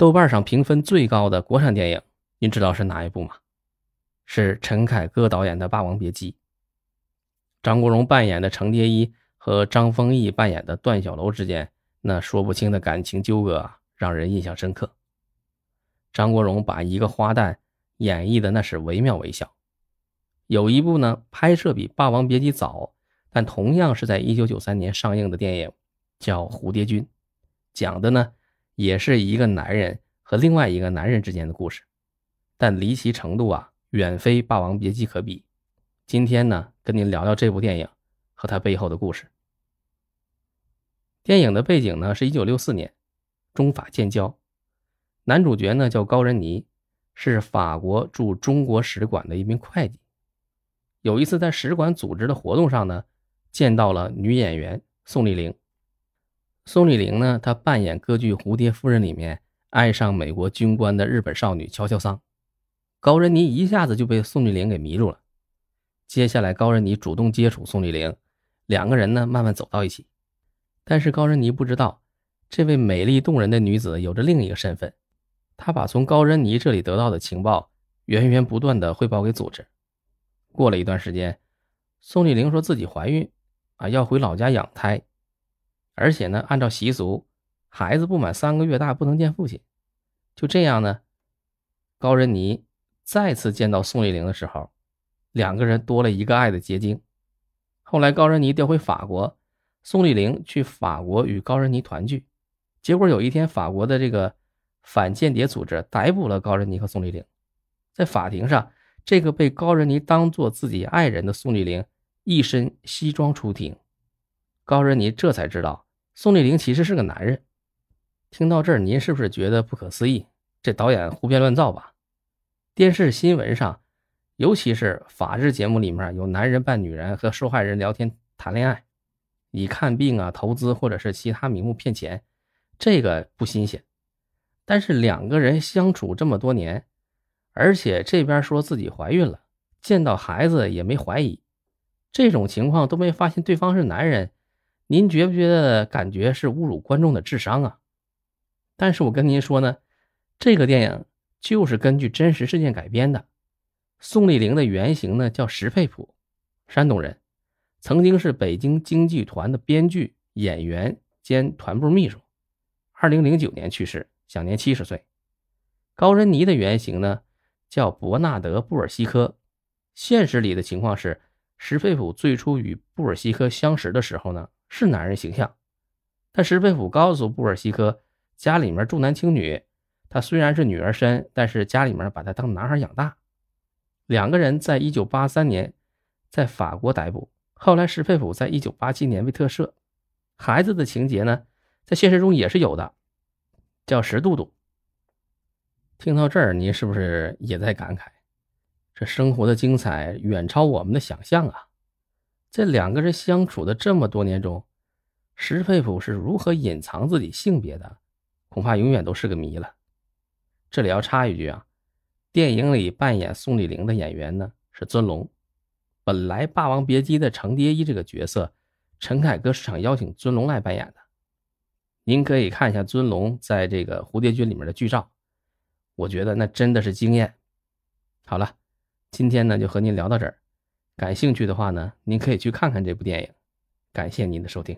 豆瓣上评分最高的国产电影，您知道是哪一部吗？是陈凯歌导演的《霸王别姬》。张国荣扮演的程蝶衣和张丰毅扮演的段小楼之间那说不清的感情纠葛，让人印象深刻。张国荣把一个花旦演绎的那是惟妙惟肖。有一部呢，拍摄比《霸王别姬》早，但同样是在一九九三年上映的电影，叫《蝴蝶君》，讲的呢。也是一个男人和另外一个男人之间的故事，但离奇程度啊，远非《霸王别姬》可比。今天呢，跟您聊聊这部电影和它背后的故事。电影的背景呢，是一九六四年，中法建交，男主角呢叫高仁尼，是法国驻中国使馆的一名会计。有一次在使馆组织的活动上呢，见到了女演员宋丽玲。宋丽玲呢？她扮演歌剧《蝴蝶夫人》里面爱上美国军官的日本少女乔乔桑。高仁尼一下子就被宋丽玲给迷住了。接下来，高仁尼主动接触宋丽玲，两个人呢慢慢走到一起。但是高仁尼不知道，这位美丽动人的女子有着另一个身份。他把从高仁尼这里得到的情报源源不断的汇报给组织。过了一段时间，宋丽玲说自己怀孕，啊，要回老家养胎。而且呢，按照习俗，孩子不满三个月大不能见父亲。就这样呢，高仁尼再次见到宋丽玲的时候，两个人多了一个爱的结晶。后来高仁尼调回法国，宋丽玲去法国与高仁尼团聚。结果有一天，法国的这个反间谍组织逮捕了高仁尼和宋丽玲。在法庭上，这个被高仁尼当做自己爱人的宋丽玲一身西装出庭。高仁尼这才知道。宋丽玲其实是个男人。听到这儿，您是不是觉得不可思议？这导演胡编乱造吧？电视新闻上，尤其是法制节目里面有男人扮女人和受害人聊天谈恋爱，以看病啊、投资或者是其他名目骗钱，这个不新鲜。但是两个人相处这么多年，而且这边说自己怀孕了，见到孩子也没怀疑，这种情况都没发现对方是男人。您觉不觉得感觉是侮辱观众的智商啊？但是我跟您说呢，这个电影就是根据真实事件改编的。宋丽玲的原型呢叫石佩普，山东人，曾经是北京京剧团的编剧、演员兼团部秘书。二零零九年去世，享年七十岁。高仁尼的原型呢叫伯纳德·布尔西科，现实里的情况是，石佩普最初与布尔西科相识的时候呢。是男人形象，但石佩普告诉布尔西科，家里面重男轻女，他虽然是女儿身，但是家里面把他当男孩养大。两个人在一九八三年在法国逮捕，后来石佩普在一九八七年被特赦。孩子的情节呢，在现实中也是有的，叫石杜杜。听到这儿，您是不是也在感慨，这生活的精彩远超我们的想象啊？在两个人相处的这么多年中，石佩普是如何隐藏自己性别的，恐怕永远都是个谜了。这里要插一句啊，电影里扮演宋丽玲的演员呢是尊龙。本来《霸王别姬》的程蝶衣这个角色，陈凯歌是想邀请尊龙来扮演的。您可以看一下尊龙在这个《蝴蝶君》里面的剧照，我觉得那真的是惊艳。好了，今天呢就和您聊到这儿。感兴趣的话呢，您可以去看看这部电影。感谢您的收听。